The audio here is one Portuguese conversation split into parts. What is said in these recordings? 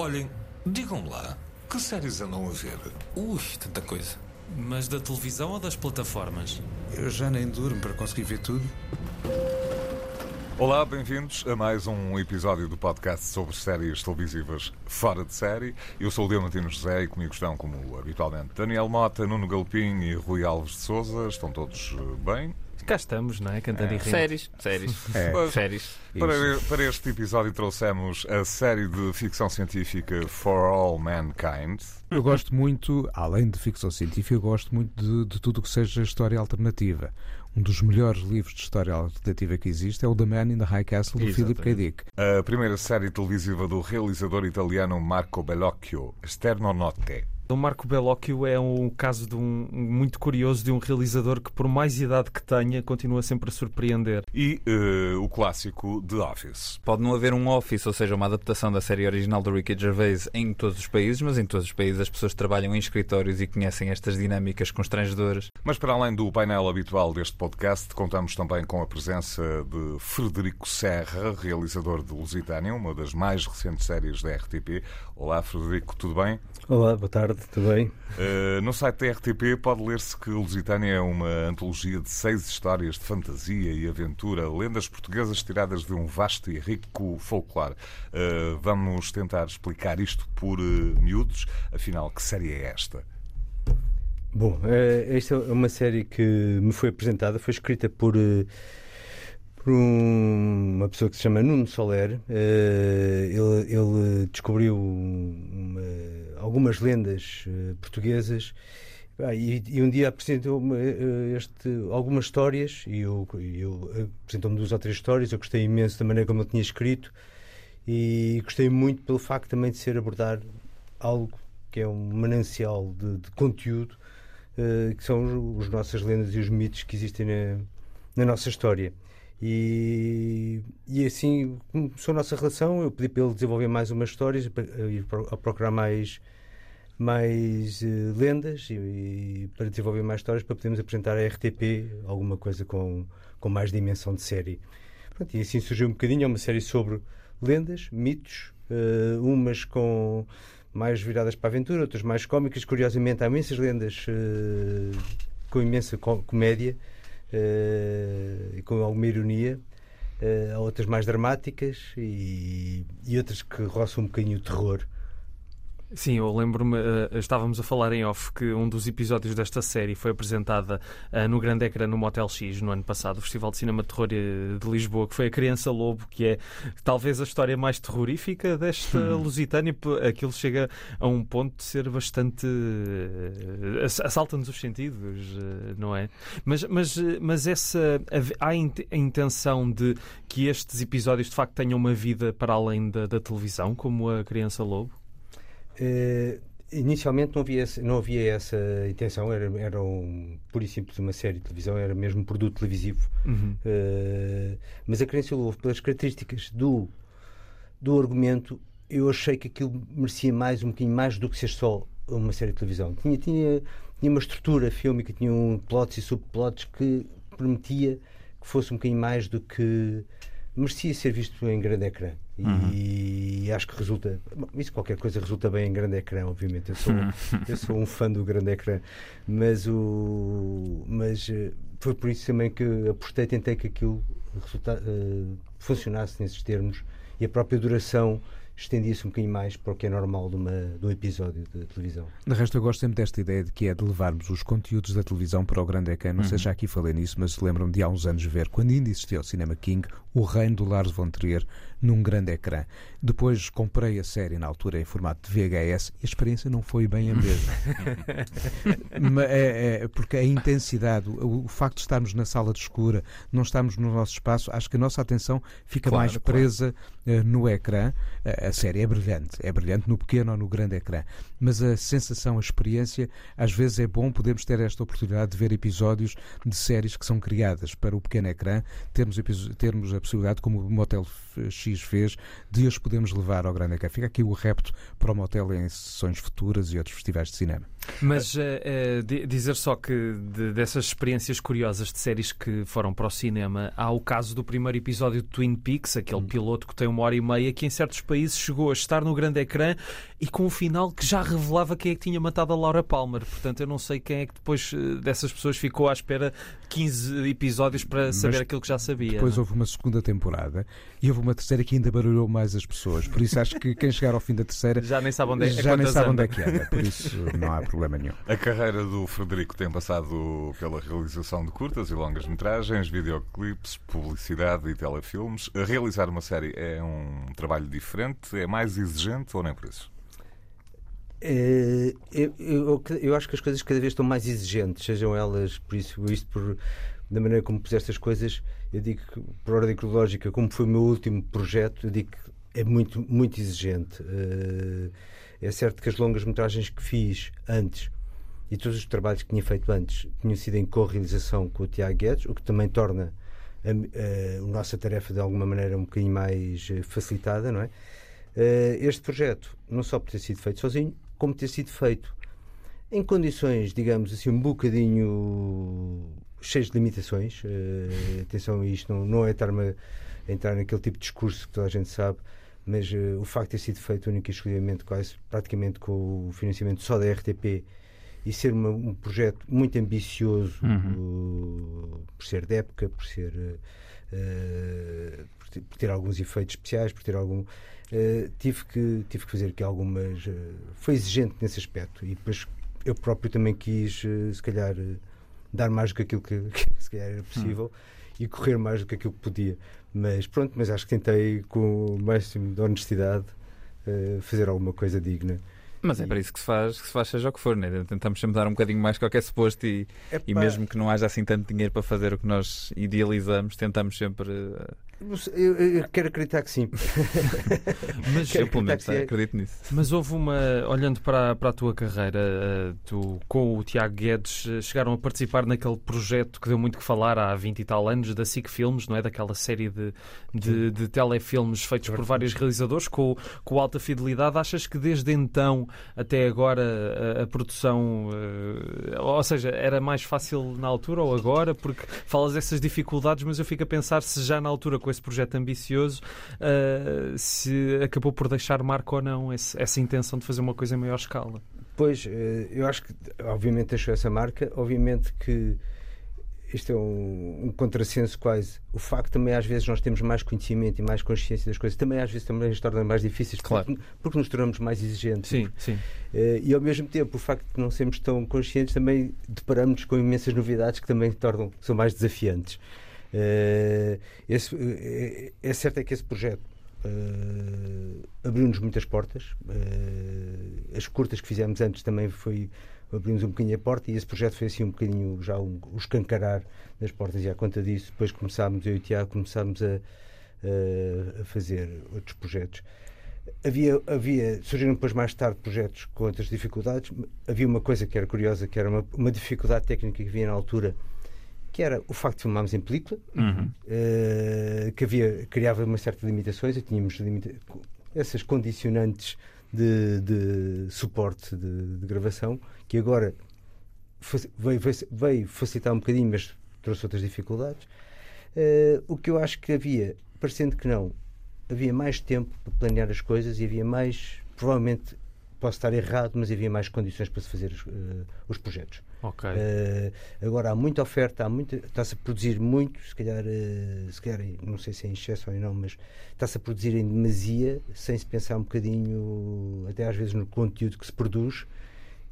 Olhem, digam lá, que séries andam a ver? Ui, tanta coisa. Mas da televisão ou das plataformas? Eu já nem durmo para conseguir ver tudo. Olá, bem-vindos a mais um episódio do podcast sobre séries televisivas fora de série. Eu sou o Leontino José e comigo estão, como habitualmente, Daniel Mota, Nuno Galpim e Rui Alves de Souza. Estão todos eh, bem? Cá estamos, não é? Cantando É. e rindo. Séries, séries, É. séries. Para, para este episódio trouxemos a série de ficção científica For All Mankind. Eu gosto muito, além de ficção científica, eu gosto muito de, de tudo o que seja história alternativa. Um dos melhores livros de história alternativa que existe é o The Man in the High Castle, do Philip K. Dick. A primeira série televisiva do realizador italiano Marco Bellocchio, Sterno Notte. O Marco Bellocchio é um caso de um, muito curioso de um realizador que, por mais idade que tenha, continua sempre a surpreender. E eh, o clássico The Office. Pode não haver um Office, ou seja, uma adaptação da série original do Ricky Gervais em todos os países, mas em todos os países as pessoas trabalham em escritórios e conhecem estas dinâmicas constrangedoras. Mas para além do painel habitual deste podcast, contamos também com a presença de Frederico Serra, realizador de Lusitânia, uma das mais recentes séries da RTP. Olá, Frederico, tudo bem? Olá, boa tarde, tudo bem? Uh, no site da RTP pode ler-se que Lusitânia é uma antologia de seis histórias de fantasia e aventura, lendas portuguesas tiradas de um vasto e rico folclore. Uh, vamos tentar explicar isto por uh, miúdos. Afinal, que série é esta? Bom, esta é uma série que me foi apresentada, foi escrita por, por um- uma pessoa que se chama Nuno Soler. Eh, Ele, ele descobriu uma- algumas lendas eh, portuguesas Ah, e, e um dia apresentou-me eh, algumas histórias e eu, eu apresentou-me duas ou três histórias. Eu gostei imenso da maneira como ele tinha escrito e gostei muito pelo facto também de ser abordar algo que é um manancial de, de conteúdo que são os, as nossas lendas e os mitos que existem na, na nossa história. E, e assim começou a nossa relação. Eu pedi para ele desenvolver mais umas histórias, pro- a procurar mais, mais eh, lendas e, e para desenvolver mais histórias para podermos apresentar à RTP alguma coisa com, com mais dimensão de série. Pronto, e assim surgiu um bocadinho. É uma série sobre lendas, mitos, eh, umas com mais viradas para a aventura, outras mais cómicas. Curiosamente, há imensas lendas eh, com imensa co- comédia eh, e com alguma ironia. Eh, há outras mais dramáticas e, e outras que roçam um bocadinho o terror. Sim, eu lembro-me, eh, estávamos a falar em off que um dos episódios desta série foi apresentada eh, no grande ecrã no Motel X no ano passado, o Festival de Cinema de Terror de Lisboa, que foi a Criança Lobo, que é talvez a história mais terrorífica desta Lusitânia. P- Aquilo chega a um ponto de ser bastante. ass- assalta-nos os sentidos, não é? Mas, mas, mas essa. Há a intenção de que estes episódios de facto tenham uma vida para além da, da televisão, como a Criança Lobo? Eh, inicialmente não havia, essa- não havia essa intenção, era, era um, pura e simples uma série de televisão, era mesmo um produto televisivo. Uhum. Eh, mas a Crença Lobo, pelas características do, do argumento, eu achei que aquilo merecia mais, um bocadinho mais do que ser só uma série de televisão. Tinha, tinha, tinha uma estrutura fílmica, tinha um plots e subplots que permitia que fosse um bocadinho mais do que merecia ser visto em grande ecrã. E acho que resulta. isso qualquer coisa resulta bem em grande ecrã, obviamente. Eu sou, eu sou um fã do grande ecrã. Mas, o, mas eh, foi por isso também que apostei, tentei que aquilo resulta, eh, funcionasse nesses termos e a própria duração estendia-se um bocadinho mais para o que é normal de, uma, de um episódio de televisão. De resto, eu gosto sempre desta ideia de que é de levarmos os conteúdos da televisão para o grande ecrã. Não sei se já aqui falei nisso, mas lembro-me de há uns anos ver, quando ainda existia o Cinema King, O Reino do Lars von Trier num grande ecrã. Depois comprei a série na altura em formato de VHS e a experiência não foi bem a mesma. Ma- é- é, porque a intensidade, o, o facto de estarmos na sala de escura, não estarmos no nosso espaço, acho que a nossa atenção fica Claro, mais claro. presa eh, no ecrã. A- a série é brilhante, é brilhante no pequeno ou no grande ecrã, mas a sensação, a experiência, às vezes é bom podermos ter esta oportunidade de ver episódios de séries que são criadas para o pequeno ecrã, termos, termos a possibilidade, como o Motel X fez, de os podermos levar ao grande ecrã. Fica aqui o repto para o Motel em sessões futuras e outros festivais de cinema. Mas eh, di- dizer só que de- dessas experiências curiosas de séries que foram para o cinema, há o caso do primeiro episódio de Twin Peaks, aquele piloto que tem uma hora e meia, que em certos países chegou a estar no grande ecrã e com um final que já revelava quem é que tinha matado a Laura Palmer. Portanto, eu não sei quem é que depois eh, dessas pessoas ficou à espera 15 episódios para saber Mas aquilo que já sabia. Depois não é? houve uma segunda temporada e houve uma terceira que ainda barulhou mais as pessoas. Por isso acho que quem chegar ao fim da terceira Já nem sabe onde é, já nem sabe onde é que anda. Por isso não há problema nenhum. A carreira do Frederico tem passado pela realização de curtas e longas metragens, videoclipes, publicidade e telefilmes. Realizar uma série é um trabalho diferente, é mais exigente ou nem por isso? Eh, eu, eu, eu acho que as coisas cada vez estão mais exigentes, sejam elas, por isso, isto por, da maneira como puseste as coisas, eu digo que, por ordem cronológica, como foi o meu último projeto, eu digo que é muito, muito exigente. Eh, é certo que as longas metragens que fiz antes e todos os trabalhos que tinha feito antes tinham sido em co-realização com o Tiago Guedes, o que também torna a, a, a nossa tarefa de alguma maneira um bocadinho mais eh, facilitada, não é? Eh, este projeto, não só por ter sido feito sozinho, como ter sido feito em condições, digamos assim, um bocadinho cheias de limitações. Eh, atenção, isto não, não é estar-me a entrar naquele tipo de discurso que toda a gente sabe, mas eh, o facto de ter sido feito único e exclusivamente quase praticamente com o financiamento só da RTP e ser uma- um projeto muito ambicioso uh, por ser de época, por ser uh, por, ter, por ter alguns efeitos especiais, por ter algum uh, tive que tive que fazer aqui algumas uh, foi exigente nesse aspecto e depois eu próprio também quis uh, se calhar uh, dar mais do que aquilo que, que se calhar era possível e correr mais do que aquilo que podia. Mas pronto mas acho que tentei com o máximo de honestidade uh, fazer alguma coisa digna Mas é para isso que se faz, que se faz seja o que for, né? Tentamos sempre dar um bocadinho mais que qualquer suposto e, e mesmo que não haja assim tanto dinheiro para fazer o que nós idealizamos, tentamos sempre. eu, eu quero acreditar que sim Mas, Quero Eu, pelo menos, é- acredito nisso. mas houve uma. Olhando para, para a tua carreira, eh, tu com o Tiago Guedes eh, chegaram a participar naquele projeto que deu muito que falar há 20 e tal anos, da SIC Filmes, não é? Daquela série de, de, de telefilmes feitos por vários realizadores com, com alta fidelidade. Achas que desde então até agora a, a produção. eh, ou seja, era mais fácil na altura ou agora? Porque falas dessas dificuldades, mas eu fico a pensar se já na altura com esse projeto ambicioso eh, se acabou por deixar marca ou não esse- essa intenção de fazer uma coisa em maior escala. Pois, eh, eu acho que obviamente deixou essa marca, obviamente que isto é um, um contrassenso quase. O facto também às vezes nós temos mais conhecimento e mais consciência das coisas, também às vezes também nos torna mais difíceis Claro. porque, porque nos tornamos mais exigentes. Sim, sim. Eh, e ao mesmo tempo, o facto de não sermos tão conscientes também deparamos com imensas novidades que também tornam, são mais desafiantes. Eh, esse, eh, é certo é que esse projeto abriu-nos muitas portas. As curtas que fizemos antes também foi abrimos um bocadinho a porta e esse projeto foi assim um bocadinho já um, o escancarar das portas e à conta disso depois começámos, eu e o Tiago começámos a, a- a fazer outros projetos havia, havia surgiram depois mais tarde projetos com outras dificuldades havia uma coisa que era curiosa que era uma, uma dificuldade técnica que havia na altura que era o facto de filmarmos em película Uhum. eh, que havia, criava uma certa limitações e tínhamos limita essas condicionantes de, de suporte de, de gravação que agora veio, facilitar um bocadinho, mas trouxe outras dificuldades. Eh, o que eu acho que havia, parecendo que não, havia mais tempo para planear as coisas e havia mais, provavelmente posso estar errado, mas havia mais condições para se fazer os, eh, os projetos. Ok. Eh, agora há muita oferta, há muita, está-se a produzir muito, se calhar, eh, se calhar, não sei se é em excesso ou não, mas está-se a produzir em demasia, sem se pensar um bocadinho, até às vezes, no conteúdo que se produz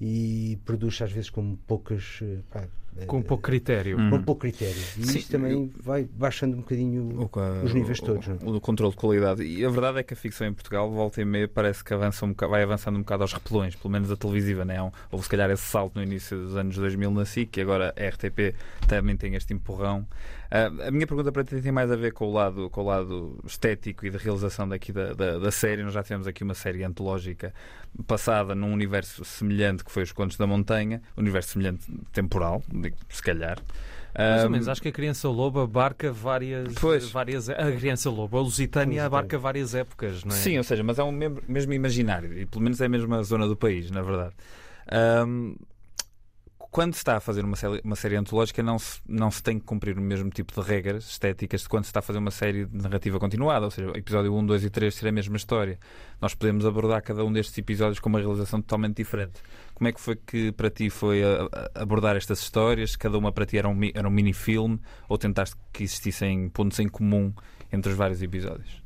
e produz às vezes com poucas. eh, pá, Com pouco critério. Hum. com pouco critério. E Sim, isso também vai baixando um bocadinho O os níveis o- todos. é? O, o controle de qualidade. E a verdade é que a ficção em Portugal, volta e meia, parece que avança um boca- vai avançando um bocado aos repelões, pelo menos a televisiva. Né? Um- Houve se calhar esse salto no início dos anos 2000 na SIC e agora a RTP também tem este empurrão. Ah, a minha pergunta para ti tem mais a ver com o lado, com o lado estético e de realização daqui da, da, da série. Nós já tivemos aqui uma série antológica passada num universo semelhante que foi Os Contos da Montanha, universo semelhante temporal, se calhar. Mais ou Ah, menos, acho que a criança loba abarca várias, Pois. várias. A criança loba, a Lusitânia abarca várias épocas, não é? Sim, ou seja, mas é um mesmo, imaginário e pelo menos é a mesma zona do país, na verdade. Ahm, quando se está a fazer uma série, uma série antológica, não se, não se tem que cumprir o mesmo tipo de regras estéticas de quando se está a fazer uma série de narrativa continuada, ou seja, episódio 1, 2 e 3 ser a mesma história. Nós podemos abordar cada um destes episódios com uma realização totalmente diferente. Como é que foi que para ti foi a, a abordar estas histórias? Cada uma para ti era um, era um mini-filme ou tentaste que existissem pontos em comum entre os vários episódios?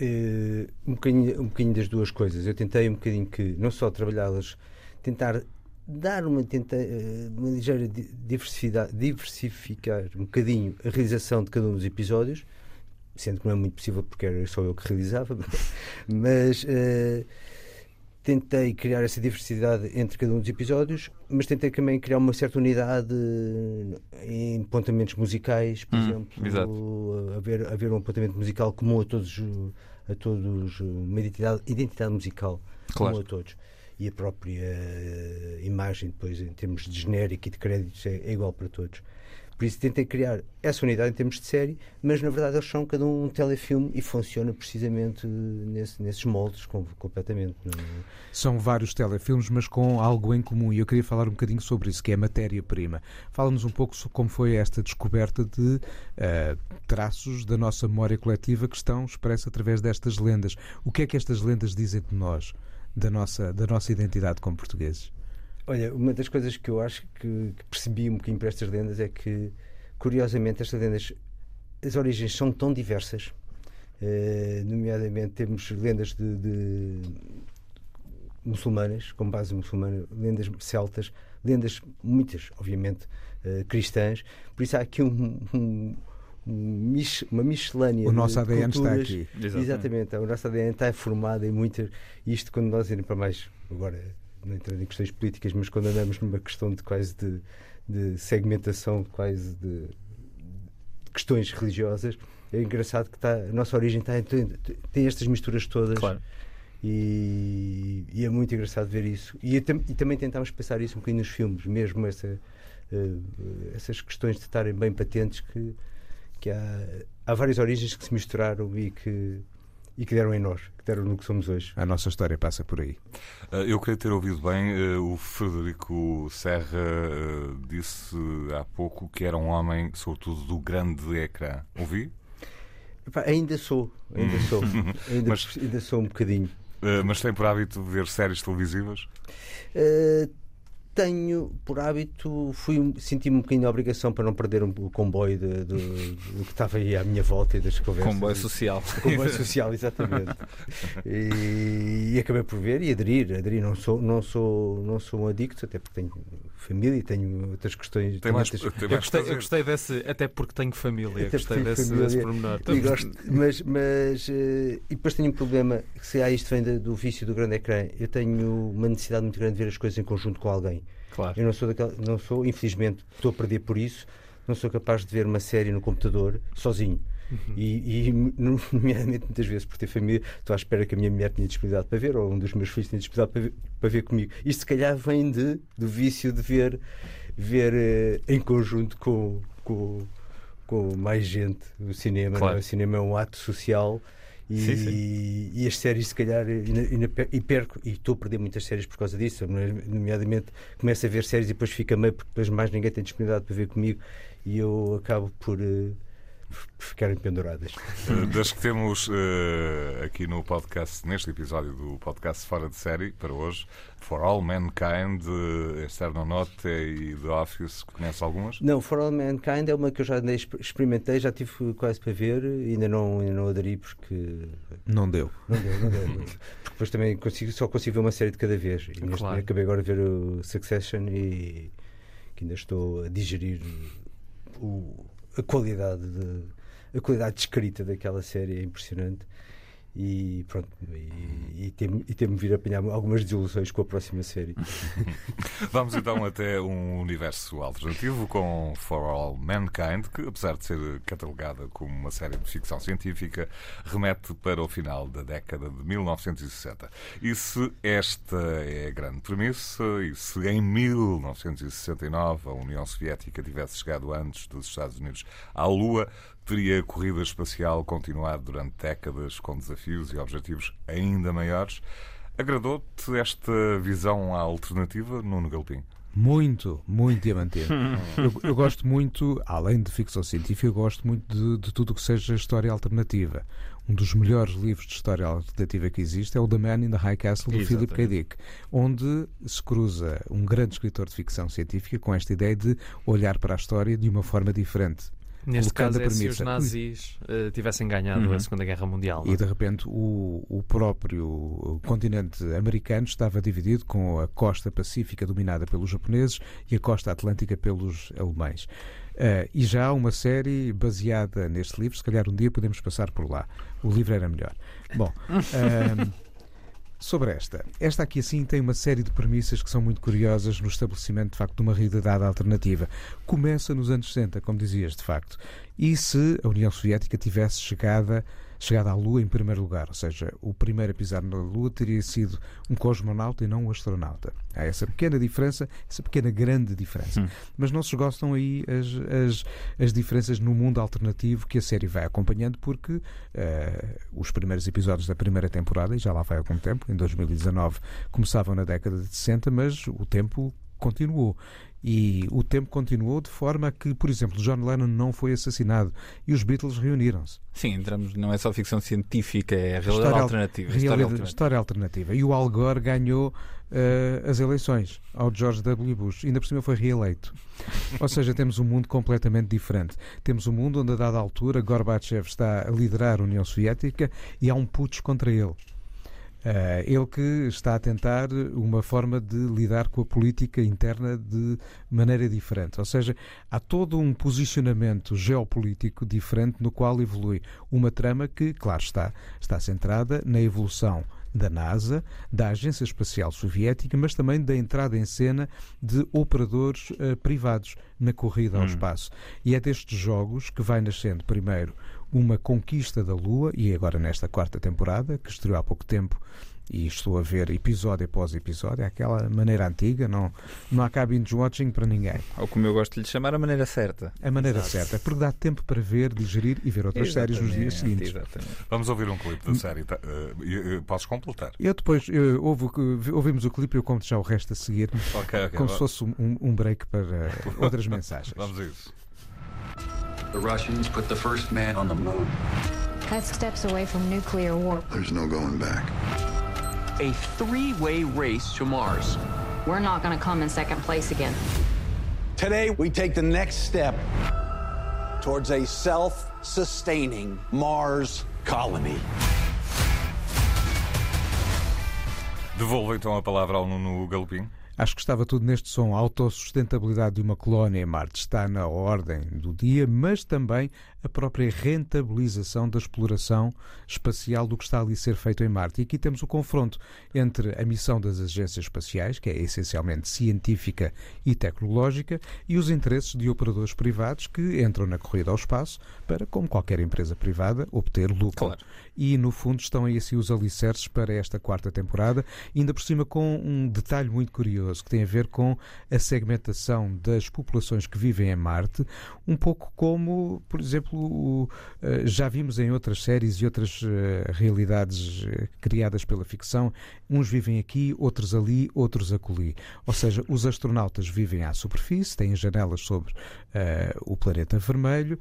Uh, um, bocadinho, um bocadinho das duas coisas. Eu tentei um bocadinho que não só trabalhá-las, tentar dar uma, tenta, eh, uma ligeira diversidade, diversificar um bocadinho a realização de cada um dos episódios, sendo que não é muito possível porque era só eu que realizava, mas uh, tentei criar essa diversidade entre cada um dos episódios, mas tentei também criar uma certa unidade em apontamentos musicais, por hum, exemplo, haver, haver um apontamento musical comum a todos, a todos uma identidade, identidade musical claro. comum a todos e a própria eh, imagem, depois, em termos de genérico e de créditos, é, é, igual para todos. Por isso tentei criar essa unidade em termos de série, mas na verdade eles são cada um um telefilme e funciona precisamente nesse, nesses moldes com, completamente. É? São vários telefilmes, mas com algo em comum. E eu queria falar um bocadinho sobre isso, que é a matéria-prima. Fala-nos um pouco sobre como foi esta descoberta de uh, traços da nossa memória coletiva que estão expressos através destas lendas. O que é que estas lendas dizem de nós? Da nossa, da nossa identidade como portugueses? Olha, uma das coisas que eu acho que, que percebi um bocadinho para estas lendas é que, curiosamente, estas lendas, as origens são tão diversas. Uh, nomeadamente, temos lendas de, de, muçulmanas, com base muçulmana, lendas celtas, lendas, muitas, obviamente, uh, cristãs. Por isso há aqui um, um uma miscelânea. O nosso ADN culturas. está aqui. Exatamente. Exatamente. O nosso ADN está formado em muitas. Isto quando nós iremos para mais. Agora, não entrando em questões políticas, mas quando andamos numa questão de quase de, de segmentação, quase de, de, questões religiosas, é engraçado que está, a nossa origem está, tem, tem estas misturas todas. Claro. E, e, é muito engraçado ver isso. E, e, também tentámos pensar isso um bocadinho nos filmes, mesmo essa, uh, essas questões de estarem bem patentes que que há, há várias origens que se misturaram e que e que deram em nós, que deram no que somos hoje. A nossa história passa por aí. Ah, eu queria ter ouvido bem, ah, o Frederico Serra ah, disse há pouco que era um homem, sobretudo, do grande ecrã. Ouvi? ainda sou, ainda sou, ainda, mas, ainda sou um bocadinho. Mas tem por hábito ver séries televisivas? Uh, tenho por hábito, fui senti-me um bocadinho a obrigação para não perder um, o comboio de, de, do que estava aí à minha volta e das conversas. Comboio social. Comboio social, exatamente. e, e, acabei por ver e aderir. aderir. Não, sou, não, sou, não sou um adicto, até porque tenho família e tenho outras questões. Tem mais, outras... Tem mais eu, gostei, eu, gostei, desse, até porque tenho família. Até gostei desse, família, desse pormenor. Gosto, mas, mas uh, e depois tenho um problema, se há isto vem do vício do grande ecrã, eu tenho uma necessidade muito grande de ver as coisas em conjunto com alguém. Claro. Eu não sou daquela, não sou, infelizmente, estou a perder por isso, não sou capaz de ver uma série no computador sozinho. Uhum. E, e, nomeadamente, muitas vezes, por ter família, estou à espera que a minha mulher tenha disponibilidade para ver, ou um dos meus filhos tenha disponibilidade para ver, para ver comigo. Isto, se calhar, vem de, do vício de ver, ver uh, em conjunto com, com, com mais gente o cinema. É? Claro. O cinema é um ato social e, sim, sim. e as séries, se calhar, e, perco, e estou a perder muitas séries por causa disso. Nomeadamente, começo a ver séries e depois fica meio, porque depois mais ninguém tem disponibilidade para ver comigo e eu acabo por. Uh, ficarem penduradas. Das que temos uh, aqui no podcast, neste episódio do podcast Fora de Série, para hoje, For All Mankind, uh, External Note e The Office, conhece algumas? Não, For All Mankind é uma que eu já experimentei, já tive quase para ver, ainda não, ainda não aderi porque. Não deu. Não deu, não deu. porque depois também consigo, só consigo ver uma série de cada vez. E neste claro. acabei agora de ver o Succession e que ainda estou a digerir o a qualidade de, a qualidade de escrita daquela série é impressionante e pronto e, e tem-me tem vir a apanhar algumas desilusões com a próxima série. Vamos então até um universo alternativo com For All Mankind que apesar de ser catalogada como uma série de ficção científica remete para o final da década de 1960 e se esta é a grande premissa e se em 1969 a União Soviética tivesse chegado antes dos Estados Unidos à Lua teria a corrida espacial continuado durante décadas com desafios e objetivos ainda maiores. Agradou-te esta visão alternativa, Nuno Galpim? Muito, muito diamantino. eu, eu, gosto muito, além de ficção científica, eu gosto muito de, de tudo o que seja história alternativa. Um dos melhores livros de história alternativa que existe é o The Man in the High Castle, do Exatamente. Philip K. Dick, onde se cruza um grande escritor de ficção científica com esta ideia de olhar para a história de uma forma diferente. Neste caso, é se os nazis uh, tivessem ganhado uhum. a Segunda Guerra Mundial. E é? de repente o, o próprio continente americano estava dividido com a costa pacífica dominada pelos japoneses e a costa atlântica pelos alemães. Uh, e já há uma série baseada neste livro, se calhar um dia podemos passar por lá. O livro era melhor. Bom. Uh, Sobre esta, esta aqui assim tem uma série de premissas que são muito curiosas no estabelecimento de facto de uma realidade alternativa. Começa nos anos 60, como dizias, de facto. E se a União Soviética tivesse chegado chegada à Lua em primeiro lugar, ou seja, o primeiro a pisar na Lua teria sido um cosmonauta e não um astronauta. Há essa pequena diferença, essa pequena grande diferença. Hum. Mas não se gostam aí as, as, as, diferenças no mundo alternativo que a série vai acompanhando, porque uh, os primeiros episódios da primeira temporada, e já lá vai algum tempo, em 2019, começavam na década de 60, mas o tempo continuou. E o tempo continuou de forma que, por exemplo, John Lennon não foi assassinado e os Beatles reuniram-se. Sim, entramos, não é só ficção científica, é a realidade história, alternativa. Realidade, história, alternativa. história alternativa. E o Al Gore ganhou uh, as eleições ao George W. Bush. Ainda por cima foi reeleito. Ou seja, temos um mundo completamente diferente. Temos um mundo onde, a dada altura, Gorbachev está a liderar a União Soviética e há um putsch contra ele. Uh, ele que está a tentar uma forma de lidar com a política interna de maneira diferente. Ou seja, há todo um posicionamento geopolítico diferente no qual evolui uma trama que, claro está, está centrada na evolução da NASA, da Agência Espacial Soviética, mas também da entrada em cena de operadores uh, privados na corrida ao hum. espaço. E é destes jogos que vai nascendo primeiro uma conquista da Lua, e agora nesta quarta temporada, que estreou há pouco tempo, e estou a ver episódio após episódio, é aquela maneira antiga, não, não há binge watching para ninguém. Ou como eu gosto de lhe chamar, a maneira certa. A maneira Exato. certa, porque dá tempo para ver, digerir e ver outras exatamente, séries nos dias seguintes. Exatamente. Vamos ouvir um clipe da série, tá? uh, podes completar. Eu depois, eu, ouvo, ouvimos o clipe e eu conto já o resto a seguir, okay, okay, como se fosse um, um break para outras mensagens. Vamos a isso. The Russians put the first man on the moon. That's steps away from nuclear war. There's no going back. A three-way race to Mars. We're not going to come in second place again. Today, we take the next step towards a self-sustaining Mars colony. Devolvo então a palavra ao Nuno Galopim. Acho que estava tudo neste som. A autossustentabilidade de uma colónia em Marte está na ordem do dia, mas também a própria rentabilização da exploração espacial do que está ali a ser feito em Marte. E aqui temos o confronto entre a missão das agências espaciais, que é essencialmente científica e tecnológica, e os interesses de operadores privados que entram na corrida ao espaço para, como qualquer empresa privada, obter lucro. Claro. E, no fundo, estão aí assim os alicerces para esta quarta temporada, ainda por cima com um detalhe muito curioso que tem a ver com a segmentação das populações que vivem em Marte, um pouco como, por exemplo, exemplo, eh, já vimos em outras séries e outras eh, realidades eh, criadas pela ficção, uns vivem aqui, outros ali, outros acolhi. Ou seja, os astronautas vivem à superfície, têm janelas sobre o planeta vermelho,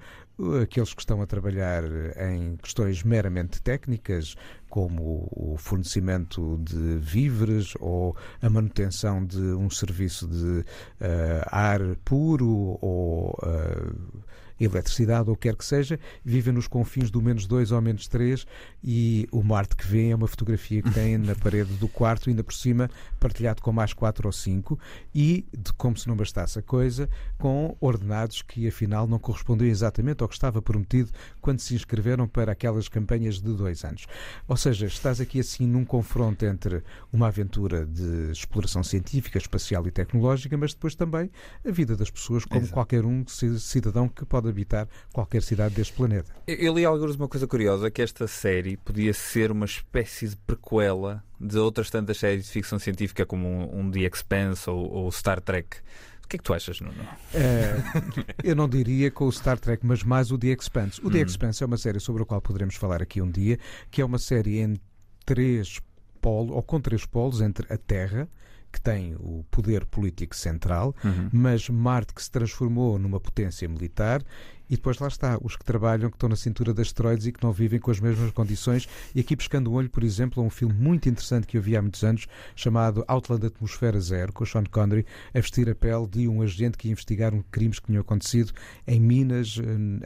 aqueles que estão a trabalhar em questões meramente técnicas, como o fornecimento de víveres ou a manutenção de um serviço de uh, ar puro ou uh, eletricidade ou quer que seja, vivem nos confins do menos 2 ou menos 3 e o Marte que vem é uma fotografia que tem na parede do quarto, ainda por cima partilhado com mais 4 ou 5 e, de, como se não bastasse a coisa, com ordenados que afinal não correspondiam exatamente ao que estava prometido quando se inscreveram para aquelas campanhas de dois anos. Ou seja, estás aqui assim num confronto entre uma aventura de exploração científica, espacial e tecnológica, mas depois também a vida das pessoas como Exato. qualquer um cidadão que pode habitar qualquer cidade deste planeta. Eu li alguns uma coisa curiosa, que esta série podia ser uma espécie de prequela de outras tantas séries de ficção científica como um, um The Expanse ou, ou Star Trek. O que é que tu achas, Nuno? É, eu não diria com o Star Trek, mas mais o The Expanse. O The hum. Expanse é uma série sobre a qual poderemos falar aqui um dia, que é uma série em três polos, ou com três polos, entre a Terra, que tem o poder político central, Uhum. mas Marte que se transformou numa potência militar e depois lá está, os que trabalham, que estão na cintura de asteroides e que não vivem com as mesmas condições. E aqui pescando o olho, por exemplo, a um filme muito interessante que eu vi há muitos anos, chamado Outland Atmosfera Zero, com o Sean Connery a vestir a pele de um agente que ia investigar um crimes que tinham acontecido em Minas,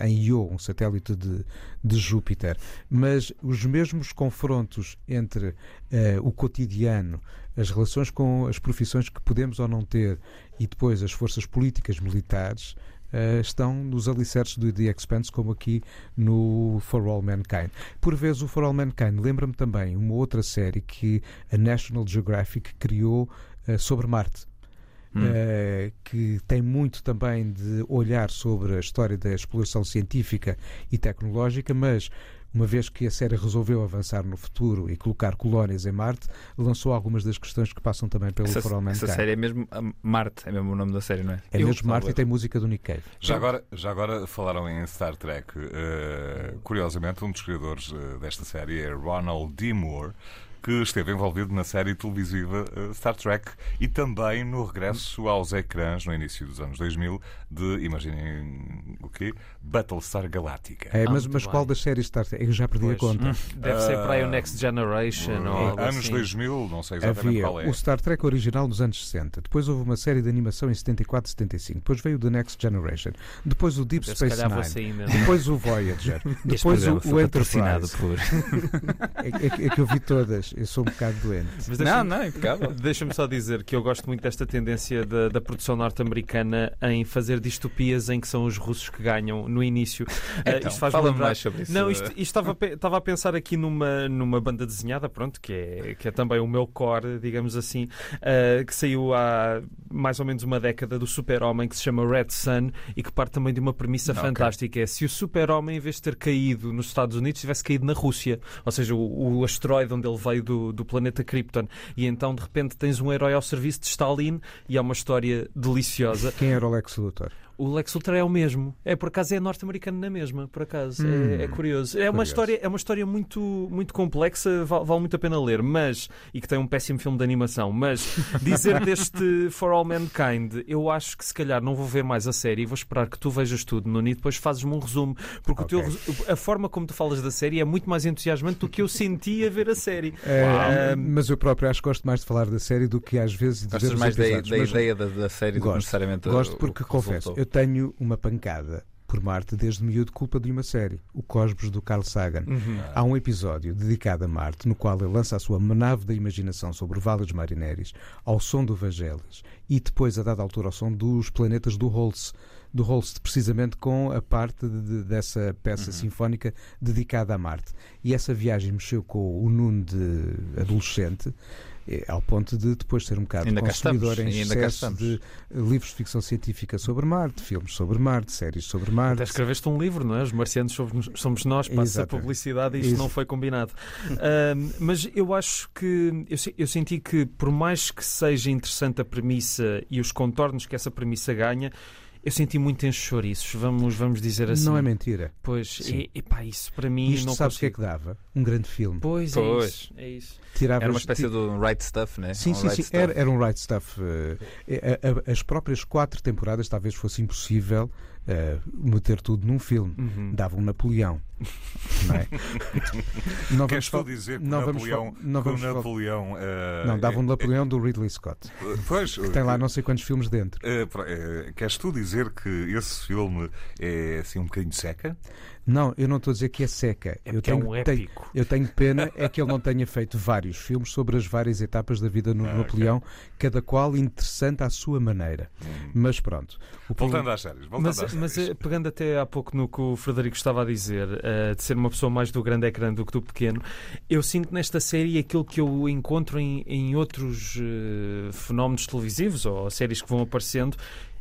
em Io, um satélite de, de Júpiter. Mas os mesmos confrontos entre eh, o cotidiano, as relações com as profissões que podemos ou não ter e depois as forças políticas militares eh, estão nos alicerces do The Expanse, como aqui no For All Mankind. Por vezes, o For All Mankind lembra-me também uma outra série que a National Geographic criou eh, sobre Marte. Eh, que tem muito também de olhar sobre a história da exploração científica e tecnológica, mas uma vez que a série resolveu avançar no futuro e colocar colónias em Marte, lançou algumas das questões que passam também pelo Essa, For All essa série é mesmo a Marte, é mesmo o nome da série, não é? É Eu- mesmo Marte e tem música do Nick Cave. Já agora, já agora falaram em Star Trek. Eh, curiosamente, um dos criadores eh, desta série é Ronald D. Moore, que esteve envolvido na série televisiva eh, Star Trek e também no regresso aos ecrãs no início dos anos 2000 de, imaginem o quê? Battlestar Galactica. É, Ah, mas, muito mas qual das séries Star Trek? Eu já perdi a Pois. conta. Deve ser para aí o Ah, Next Generation ou algo anos assim. 2000, não sei exatamente Havia qual é. o Star Trek original nos anos 60, depois houve uma série de animação em 74 e 75, depois veio o The Next Generation, depois o Deep Eu, Space Nine, depois o Voyager, depois o, o Enterprise. por. É, é é que eu vi todas, eu sou um bocado doente. Mas Não, não, impecável. Deixa-me só dizer que eu gosto muito desta tendência da, da produção norte-americana em fazer distopias em que são os russos que ganham no início. Ah, Então, isto faz fala-me lembrar... mais sobre isso. Não, isto, isto estava, estava a pensar aqui numa, numa banda desenhada, pronto, que é, que é também o meu core, digamos assim, ah, que saiu há mais ou menos uma década do Super-Homem, que se chama Red Sun e que parte também de uma premissa Ok. fantástica. É se o Super-Homem, em vez de ter caído nos Estados Unidos, tivesse caído na Rússia, ou seja, o, o asteroide onde ele veio do, do planeta Krypton, e então de repente tens um herói ao serviço de Stalin e é uma história deliciosa. Quem era o Lex Luthor? O Lex Luthor é o mesmo. É por acaso é norte-americano na mesma, por acaso. Hum, é, é curioso. É uma curioso. história, é uma história muito, muito complexa, vale, vale muito a pena ler, mas e que tem um péssimo filme de animação. Mas dizer deste For All Mankind, eu acho que se calhar não vou ver mais a série e vou esperar que tu vejas tudo, Nuno, e depois fazes-me um resumo, porque o teu a forma como tu falas da série é muito mais entusiasmante do que eu senti a ver a série. É, Ah, mas eu próprio acho que gosto mais de falar da série do que às vezes de ver Gostas os mais da, da Mas ideia da, da série do que Gosto. necessariamente Gosto porque, confesso. Eu tenho uma pancada por Marte desde miúdo culpa de uma série, o Cosmos do Carl Sagan. uhum. Há um episódio dedicado a Marte, no qual ele lança a sua nave da imaginação sobre o Vale dos Marineris, ao som do Vangelis, e depois, a dada altura, ao som dos planetas do Holst, do Holst, precisamente com a parte de- de- dessa peça sinfónica dedicada a Marte. E essa viagem mexeu com o Nuno de adolescente, ao ponto de depois ser um bocado Ainda consumidor estamos, em excesso de livros de ficção científica sobre Marte, filmes sobre Marte, séries sobre Marte. Até escreveste um livro, não é? Os marcianos somos, somos nós, passa a Exatamente. publicidade e isto Ex- não foi combinado. Ahm, mas eu acho que eu, eu senti que, por mais que seja interessante a premissa e os contornos que essa premissa ganha, eu senti muito em chouriços, vamos, vamos dizer assim. Não é mentira. Pois, e, epá, isso para mim Isto não sabes o que é que dava? Um grande filme. Pois, é Pois. isso. É isso. Tiravas, Era uma espécie ti- de um right stuff, né? Sim, Um sim, right sim. Era, era um right stuff. eh, a- as próprias quatro temporadas talvez fosse impossível eh, meter tudo num filme. Uhum. Dava um Napoleão. Não é? não Queres tu fal- dizer que não o vamos Napoleão, fal- não vamos Napoleão eh, Não, dava um é- Napoleão do Ridley Scott. é- Pois, Que tem lá não sei quantos filmes dentro. eh, eh, queres tu dizer que esse filme é assim um bocadinho seca? Não, eu não estou a dizer que é seca. É eu, é tenho, um tenho- épico. eu tenho pena é que ele não tenha feito vários filmes sobre as várias etapas da vida no Ah, Napoleão, cada qual interessante à sua maneira. Mas pronto. O Voltando problema- às séries. Voltando Mas, às mas séries. eh, pegando até há pouco no que o Frederico estava a dizer, eh, de ser uma pessoa mais do grande ecrã do que do pequeno, eu sinto nesta série aquilo que eu encontro em, em outros eh, fenómenos televisivos ou séries que vão aparecendo.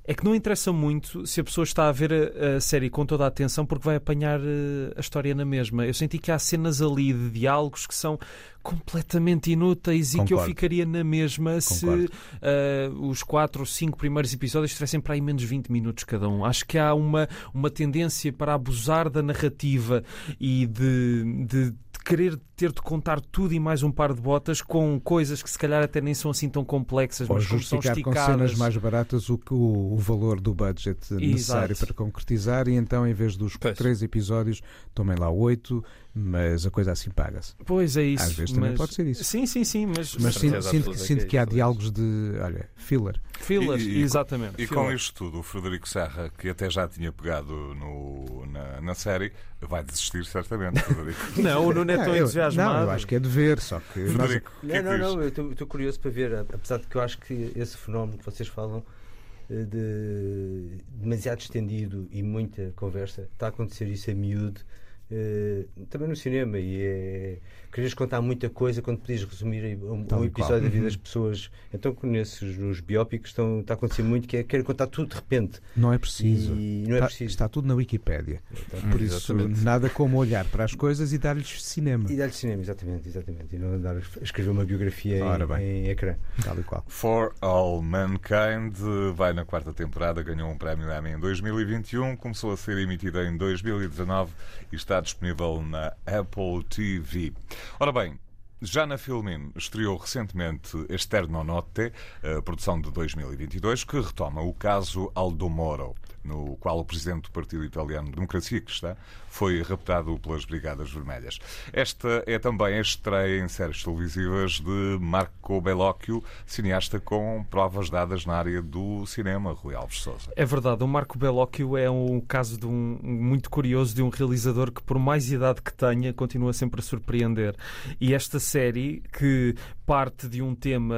É que não interessa muito se a pessoa está a ver a, a série com toda a atenção porque vai apanhar eh, a história na mesma. Eu senti que há cenas ali de diálogos que são completamente inúteis e que eu Concordo. ficaria na mesma se Concordo. uh, os quatro ou cinco primeiros episódios tivessem para aí menos 20 minutos cada um. Acho que há uma, uma tendência para abusar da narrativa e de- de querer ter de contar tudo e mais um par de botas com coisas que se calhar até nem são assim tão complexas, Ou mas como são justificar com esticadas. cenas mais baratas o, que- o, o valor do budget necessário Exato. para concretizar e então em vez dos Pois. três episódios tomem lá oito, mas a coisa assim paga-se. Pois é isso. Às vezes também mas- pode ser isso. Sim, sim, sim, mas, Mas sinto, sinto, absoluta sinto que é que há isso, diálogos de, olha, filler. filler, E- e- exatamente. E filler. com isto tudo, o Frederico Serra, que até já tinha pegado no- na, na série, vai desistir certamente, Frederico. Não, o Nuno é Não, tão eu, entusiasmado. não, eu acho que é dever, só que Frederico, que é Não, que não, diz? não, eu estou- estou curioso para ver, apesar de que eu acho que esse fenómeno que vocês falam eh, de demasiado estendido e muita conversa, está a acontecer isso a miúdo eh, também no cinema e é queres contar muita coisa quando podias resumir um, um episódio da vida das pessoas então nesses nos biópicos estão, está a acontecer muito que é querer contar tudo de repente não é preciso. e não é Está, preciso está tudo na Wikipédia. Por isso, exatamente. nada como olhar para as coisas e dar-lhes cinema. e dar-lhe cinema, exatamente, exatamente e não andar a escrever uma biografia Ora em, em ecrã Tal e qual. For All Mankind vai na quarta temporada, ganhou um prémio Emmy em 2021, começou a ser emitida em 2019 e está disponível na Apple TV. Ora bem, já na Filmin estreou recentemente Esterno Notte, produção de 2022, que retoma o caso Aldo Moro, no qual o presidente do Partido Italiano Democracia Cristã foi raptado pelas Brigadas Vermelhas. Esta é também a estreia em séries televisivas de Marco Bellocchio, cineasta com provas dadas na área do cinema, Rui Alves Souza. É verdade, o Marco Bellocchio é um caso de um muito curioso de um realizador que, por mais idade que tenha, continua sempre a surpreender. E esta que parte de um tema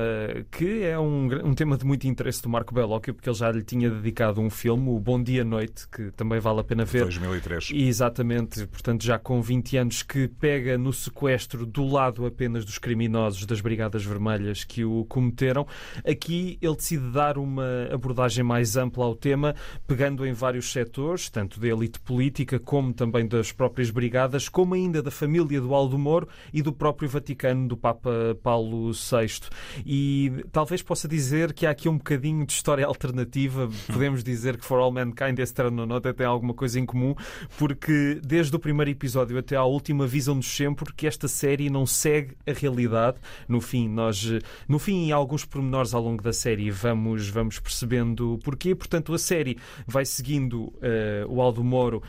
que é um, um tema de muito interesse do Marco Bellocchio, porque ele já lhe tinha dedicado um filme, o Bom Dia Noite, que também vale a pena ver. 2003. Exatamente, portanto, já com 20 anos, que pega no sequestro do lado apenas dos criminosos das Brigadas Vermelhas que o cometeram. Aqui ele decide dar uma abordagem mais ampla ao tema, pegando em vários setores, tanto da elite política como também das próprias brigadas, como ainda da família do Aldo Moro e do próprio Vaticano, do Papa Paulo VI. E talvez possa dizer que há aqui um bocadinho de história alternativa. Podemos dizer que For All Mankind e Eterno Nota têm alguma coisa em comum, porque desde o primeiro episódio até à última avisam-nos sempre que esta série não segue a realidade. No fim, nós, no fim, em alguns pormenores ao longo da série vamos, vamos percebendo porquê. Portanto, a série vai seguindo eh, o Aldo Moro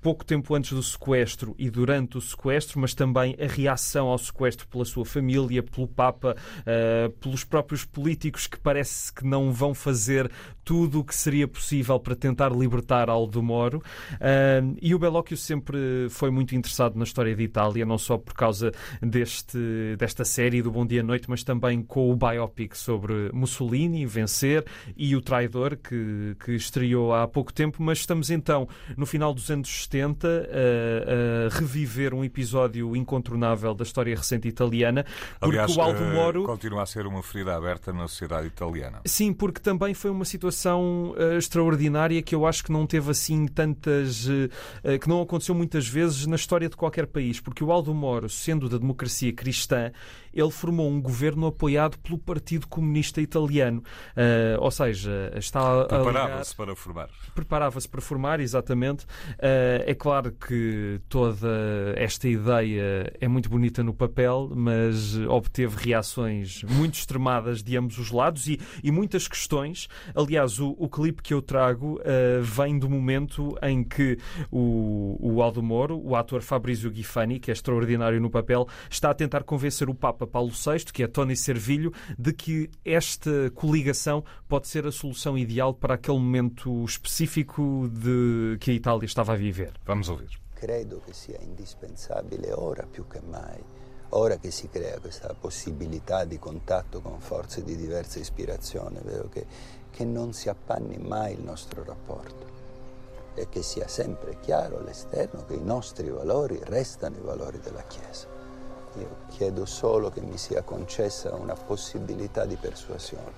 pouco tempo antes do sequestro e durante o sequestro, mas também a reação ao sequestro pela sua família, pelo Papa, eh, pelos próprios políticos que parece que não vão fazer tudo o que seria possível para tentar libertar Aldo Moro. Ah, e o Bellocchio sempre foi muito interessado na história de Itália, não só por causa deste, desta série do Bom Dia Noite, mas também com o biopic sobre Mussolini, Vencer, e o Traidor, que, que estreou há pouco tempo. Mas estamos então no final dos anos 70 a, a reviver um episódio incontornável da história recente italiana, porque Aliás, o Aldo eh, Moro. continua a ser uma ferida aberta na sociedade italiana. Sim, porque também foi uma situação eh, extraordinária que eu acho que não teve assim tantas. eh, que não aconteceu muitas vezes na história de qualquer país, porque o Aldo Moro, sendo da democracia cristã, ele formou um governo apoiado pelo Partido Comunista Italiano. Eh, ou seja, está Preparava-se para formar. preparava-se para formar, exatamente. Uh, é claro que toda esta ideia é muito bonita no papel, mas obteve reações muito extremadas de ambos os lados e, e muitas questões. Aliás, o, o clipe que eu trago uh, vem do momento em que o, o Aldo Moro, o ator Fabrizio Ghifani, que é extraordinário no papel, está a tentar convencer o Papa Paulo VI, que é Tony Servilho, de que esta coligação pode ser a solução ideal para aquele momento específico de que a Itália estava a viver. Vamos ouvir. Credo che sia indispensabile ora più che mai, ora che si crea questa possibilità di contatto con forze di diversa ispirazione, vero? Che, che non si appanni mai il nostro rapporto e che sia sempre chiaro all'esterno che i nostri valori restano i valori della Chiesa. Io chiedo solo che mi sia concessa una possibilità di persuasione.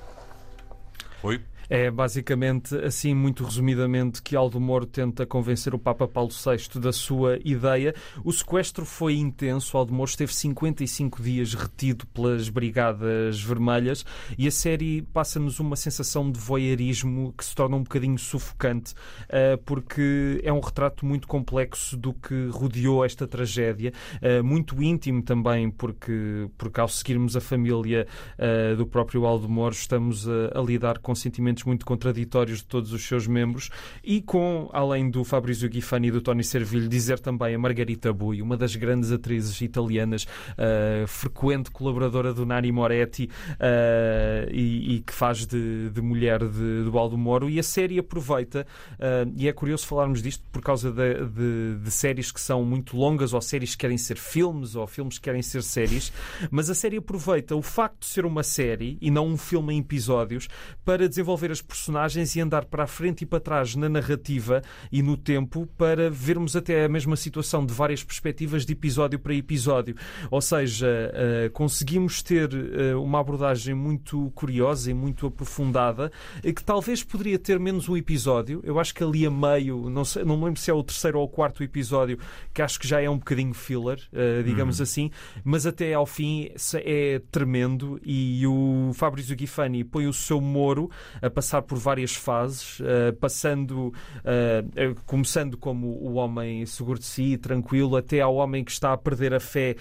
Rui? É basicamente, assim, muito resumidamente, que Aldo Moro tenta convencer o Papa Paulo VI da sua ideia. O sequestro foi intenso. Aldo Moro esteve 55 dias retido pelas Brigadas Vermelhas e a série passa-nos uma sensação de voyeurismo que se torna um bocadinho sufocante, uh, porque é um retrato muito complexo do que rodeou esta tragédia, uh, muito íntimo também, porque, porque ao seguirmos a família uh, do próprio Aldo Moro, estamos a, a lidar com sentimentos muito contraditórios de todos os seus membros e com, além do Fabrizio Ghifani e do Tony Servilho, dizer também a Margarita Bui, uma das grandes atrizes italianas, uh, frequente colaboradora do Nani Moretti uh, e, e, que faz de, de mulher de, do Aldo Moro. E a série aproveita, uh, e é curioso falarmos disto por causa de, de, de séries que são muito longas ou séries que querem ser filmes ou filmes que querem ser séries, mas a série aproveita o facto de ser uma série e não um filme em episódios para desenvolver as personagens e andar para a frente e para trás na narrativa e no tempo para vermos até a mesma situação de várias perspectivas de episódio para episódio. Ou seja, uh, conseguimos ter uh, uma abordagem muito curiosa e muito aprofundada que talvez poderia ter menos um episódio. Eu acho que ali a meio, não, sei, não me lembro se é o terceiro ou o quarto episódio, que acho que já é um bocadinho filler, digamos uhum. assim, mas até ao fim é tremendo e o Fabrizio Ghifani põe o seu Moro a passar por várias fases, uh, passando, uh, começando como o homem seguro de si, tranquilo, até ao homem que está a perder a fé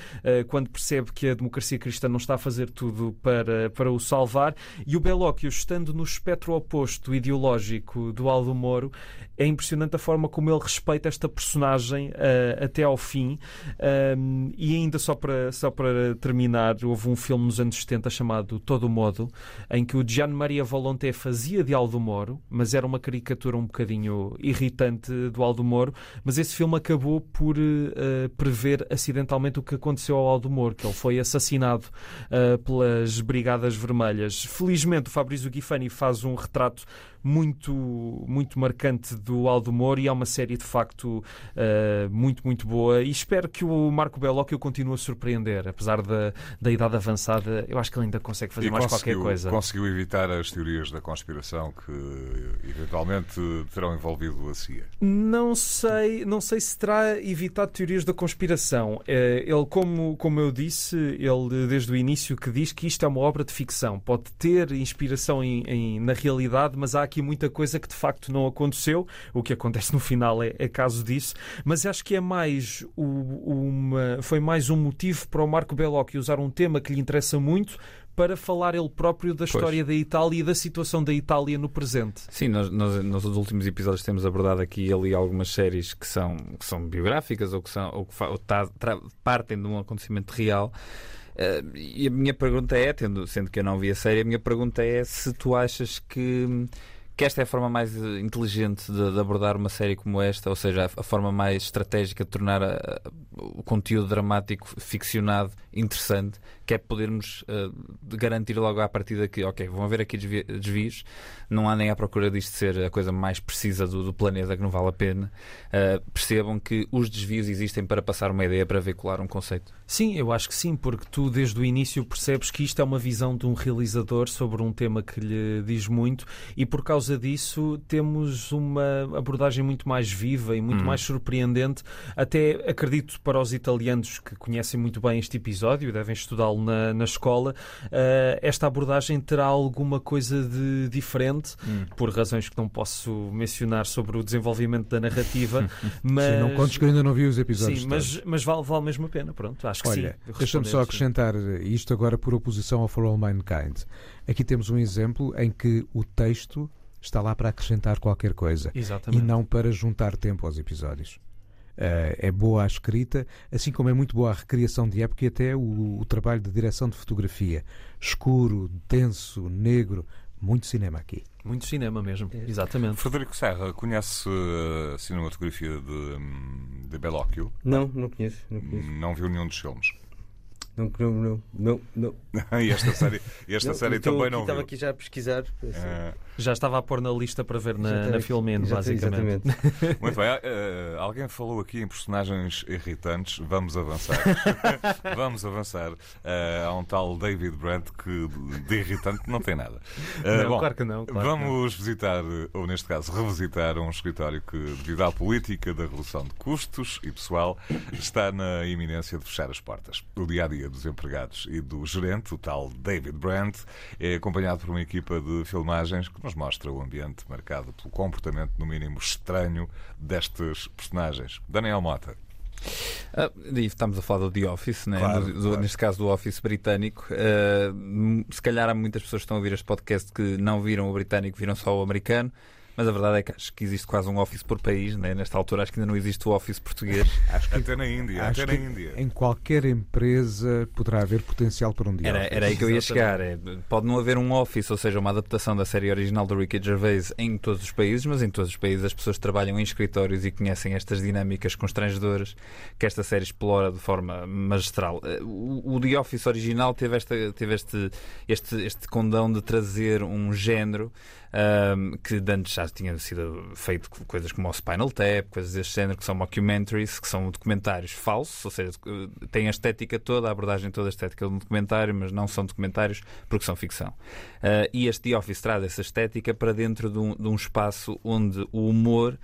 quando percebe que a democracia cristã não está a fazer tudo para, para o salvar. E o Belóquio, estando no espectro oposto ideológico do Aldo Moro, é impressionante a forma como ele respeita esta personagem até ao fim. Um, e ainda só para, só para terminar, houve um filme nos anos 70 chamado Todo Modo, em que o Gian Maria Volonté fazia fazia de Aldo Moro, mas era uma caricatura um bocadinho irritante do Aldo Moro. Mas esse filme acabou por uh, prever acidentalmente o que aconteceu ao Aldo Moro, que ele foi assassinado uh, pelas Brigadas Vermelhas. Felizmente, o Fabrício Ghifani faz um retrato muito, muito marcante do Aldo Moro e é uma série de facto uh, muito, muito boa. E espero que o Marco Bellocchio continue a surpreender, apesar da, da idade avançada. Eu acho que ele ainda consegue fazer e mais qualquer coisa. Conseguiu evitar as teorias da conspiração que eventualmente terão envolvido a CIA? Não sei, não sei se terá evitado teorias da conspiração. Eh, ele, como, como eu disse, ele desde o início que diz que isto é uma obra de ficção. Pode ter inspiração em, em, na realidade, mas há aqui muita coisa que de facto não aconteceu. O que acontece no final é, é caso disso. Mas acho que é mais o, uma, foi mais um motivo para o Marco Bellocchi usar um tema que lhe interessa muito para falar ele próprio da história pois. da Itália e da situação da Itália no presente. Sim, nós, nós, nos últimos episódios temos abordado aqui e ali algumas séries que são, que são biográficas ou que, são, ou que ou tá, partem de um acontecimento real. Uh, e a minha pergunta é, tendo, sendo que eu não vi a série, a minha pergunta é se tu achas que que esta é a forma mais eh, inteligente de, de, abordar uma série como esta, ou seja, a, a forma mais estratégica de tornar a, a, o conteúdo dramático ficcionado interessante, que é podermos uh, garantir logo à partida que, ok, vão haver aqui desvios, não há nem à procura disto ser a coisa mais precisa do, do planeta, que não vale a pena. Uh, percebam que os desvios existem para passar uma ideia, para veicular um conceito. Sim, eu acho que sim, porque tu desde o início percebes que isto é uma visão de um realizador sobre um tema que lhe diz muito e por causa disso temos uma abordagem muito mais viva e muito hum. mais surpreendente. Até acredito para os italianos que conhecem muito bem este episódio, devem estudá-lo na, na escola, uh, esta abordagem terá alguma coisa de diferente, hum. por razões que não posso mencionar sobre o desenvolvimento da narrativa. mas... Sim, não contes que ainda não vi os episódios. Sim, mas, mas vale, vale mesmo a pena. Pronto, acho que Olha, sim. Deixa-me só acrescentar isto agora por oposição ao For All Mankind. Aqui temos um exemplo em que o texto está lá para acrescentar qualquer coisa Exatamente. e não para juntar tempo aos episódios. Uh, é boa a escrita, assim como é muito boa a recriação de época e até o, o trabalho de direção de fotografia. Escuro, denso, negro, muito cinema aqui. Muito cinema mesmo, é. exatamente. Frederico Serra, conhece a cinematografia de, de Bellocchio? Não, não conheço, não conheço. Não viu nenhum dos filmes? Não, não, não, não. não. e esta série, esta Não, série também aqui, não Estava viu. aqui já a pesquisar. Ah, Já estava a pôr na lista para ver na, na Exata- basicamente. exatamente. muito bem. ah, alguém falou aqui em personagens irritantes. Vamos avançar. Vamos avançar. Ah, há um tal David Brandt que de irritante não tem nada. Ah, Não, bom, claro que não, claro que vamos visitar, ou neste caso, revisitar um escritório que, devido à política da redução de custos e pessoal, está na iminência de fechar as portas. O dia a dia dos empregados e do gerente, o tal David Brandt, é acompanhado por uma equipa de filmagens que nos mostra o ambiente marcado pelo comportamento, no mínimo, estranho destes personagens. Daniel Mota. E estamos a falar do The Office, né? Claro, Do- do- claro. neste caso do Office britânico. M- se calhar há muitas pessoas que estão a ouvir este podcast que não viram o britânico, viram só o americano. Mas a verdade é que acho que existe quase um Office por país. Né? Nesta altura, acho que ainda não existe o Office português. Acho que, Até na Índia, acho até que na Índia. em qualquer empresa poderá haver potencial para um dia. Era, era aí que eu ia chegar. É, pode não haver um Office, ou seja, uma adaptação da série original do Ricky Gervais em todos os países, mas em todos os países as pessoas trabalham em escritórios e conhecem estas dinâmicas constrangedoras que esta série explora de forma magistral. Eh, O, o The Office original teve, esta, teve este, este, este condão de trazer um género ahm, que antes já tinha sido feito coisas como o Spinal Tap, coisas deste género, que são mockumentaries, que são documentários falsos, ou seja, têm a estética toda, a abordagem toda a estética de um documentário, mas não são documentários porque são ficção. Ah, e este The Office traz essa estética para dentro de um, de um espaço onde o humor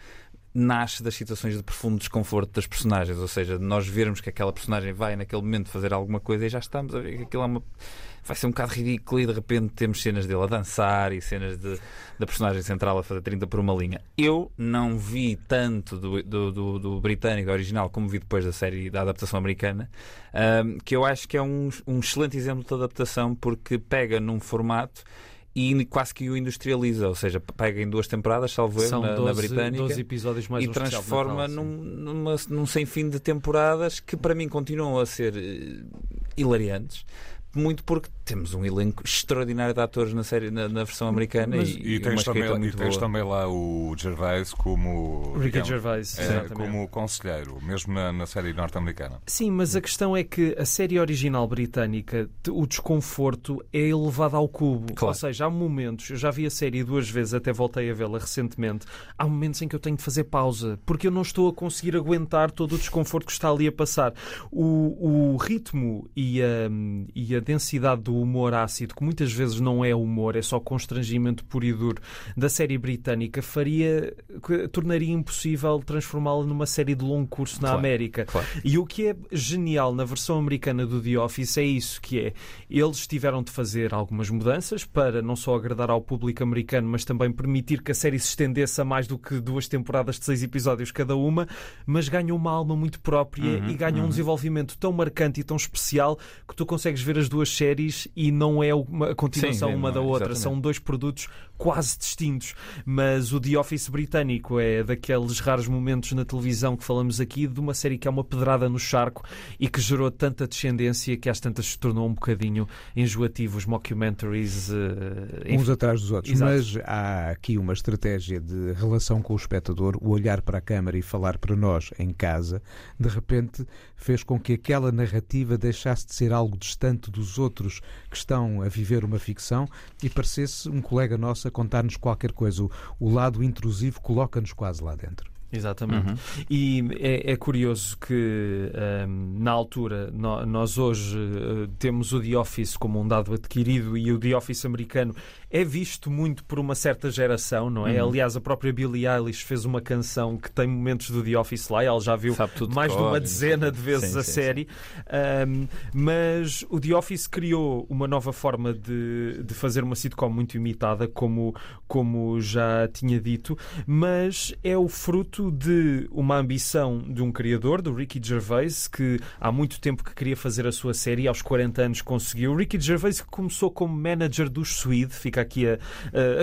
nasce das situações de profundo desconforto das personagens, ou seja, nós vermos que aquela personagem vai naquele momento fazer alguma coisa e já estamos a ver que aquilo é uma vai ser um bocado ridículo e de repente temos cenas dele a dançar e cenas de, da personagem central a fazer 30 por uma linha. Eu não vi tanto do, do, do, do britânico, original, como vi depois da série da adaptação americana, ahm, que eu acho que é um, um excelente exemplo de adaptação porque pega num formato e quase que o industrializa, ou seja, pega em duas temporadas, salvo eu, na, na 12, britânica. 12 episódios mais e um transforma Natal, num, numa, num sem fim de temporadas que para mim continuam a ser eh, hilariantes. Muito porque temos um elenco extraordinário de atores na série na, na versão americana Mas- e, E tens, também, e tens também lá o Gervais como, Ricky digamos, Gervais, é, como conselheiro, mesmo na, na série norte-americana. Sim, mas a questão é que a série original britânica, o desconforto é elevado ao cubo. Claro. Ou seja, há momentos, eu já vi a série duas vezes, até voltei a vê-la recentemente, há momentos em que eu tenho de fazer pausa, porque eu não estou a conseguir aguentar todo o desconforto que está ali a passar. O, o ritmo e a, e a densidade do humor ácido, que muitas vezes não é humor, é só constrangimento puro e duro, da série britânica, faria, tornaria impossível transformá-la numa série de longo curso na Claro, América. claro. E o que é genial na versão americana do The Office é isso, que é eles tiveram de fazer algumas mudanças para não só agradar ao público americano, mas também permitir que a série se estendesse a mais do que duas temporadas de seis episódios cada uma, mas ganham uma alma muito própria Uhum, e ganham um desenvolvimento tão marcante e tão especial que tu consegues ver as duas séries e não é uma a continuação Sim, uma não da é, outra, exatamente. são dois produtos quase distintos, mas o The Office britânico é daqueles raros momentos na televisão que falamos aqui de uma série que é uma pedrada no charco e que gerou tanta descendência que às tantas se tornou um bocadinho enjoativo, os mockumentaries eh, uns atrás dos outros. Exato. Mas há aqui uma estratégia de relação com o espectador, o olhar para a câmara e falar para nós em casa, de repente fez com que aquela narrativa deixasse de ser algo distante dos outros que estão a viver uma ficção e parecesse um colega nosso a contar-nos qualquer coisa. O, o lado intrusivo coloca-nos quase lá dentro. Exatamente. E é, é curioso que ehm, na altura no- nós hoje eh, temos o The Office como um dado adquirido e o The Office americano é visto muito por uma certa geração, não é? Uhum. Aliás, a própria Billie Eilish fez uma canção que tem momentos do The Office lá, ela já viu de mais de cor, uma dezena de o vezes Sim, a sim, série. Um, mas o The Office criou uma nova forma de, de fazer uma sitcom muito imitada, como, como já tinha dito, mas é o fruto de uma ambição de um criador, do Ricky Gervais, que há muito tempo que queria fazer a sua série e aos 40 anos conseguiu. Ricky Gervais que começou como manager dos Swede, fica fica aqui a,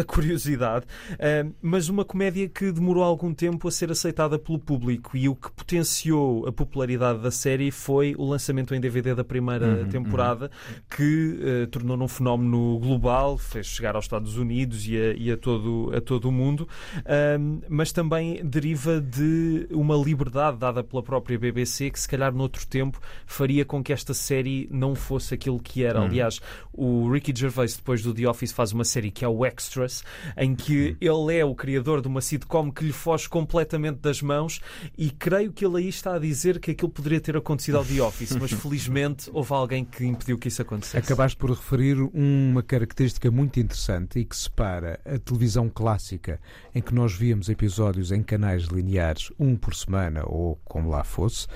a, curiosidade. Uh, mas uma comédia que demorou algum tempo a ser aceitada pelo público e o que potenciou a popularidade da série foi o lançamento em DVD da primeira uhum, temporada, uhum. que uh, tornou num fenómeno global, fez chegar aos Estados Unidos e a, e a todo, a todo o mundo, uh, mas também deriva de uma liberdade dada pela própria BBC que, se calhar, noutro tempo, faria com que esta série não fosse aquilo que era. Uhum. Aliás, o Ricky Gervais, depois do The Office, faz uma série que é o Extras, em que uhum. ele é o criador de uma sitcom que lhe foge completamente das mãos e creio que ele aí está a dizer que aquilo poderia ter acontecido ao The Office, mas felizmente houve alguém que impediu que isso acontecesse. Acabaste por referir uma característica muito interessante e que separa a televisão clássica, em que nós víamos episódios em canais lineares, um por semana ou como lá fosse,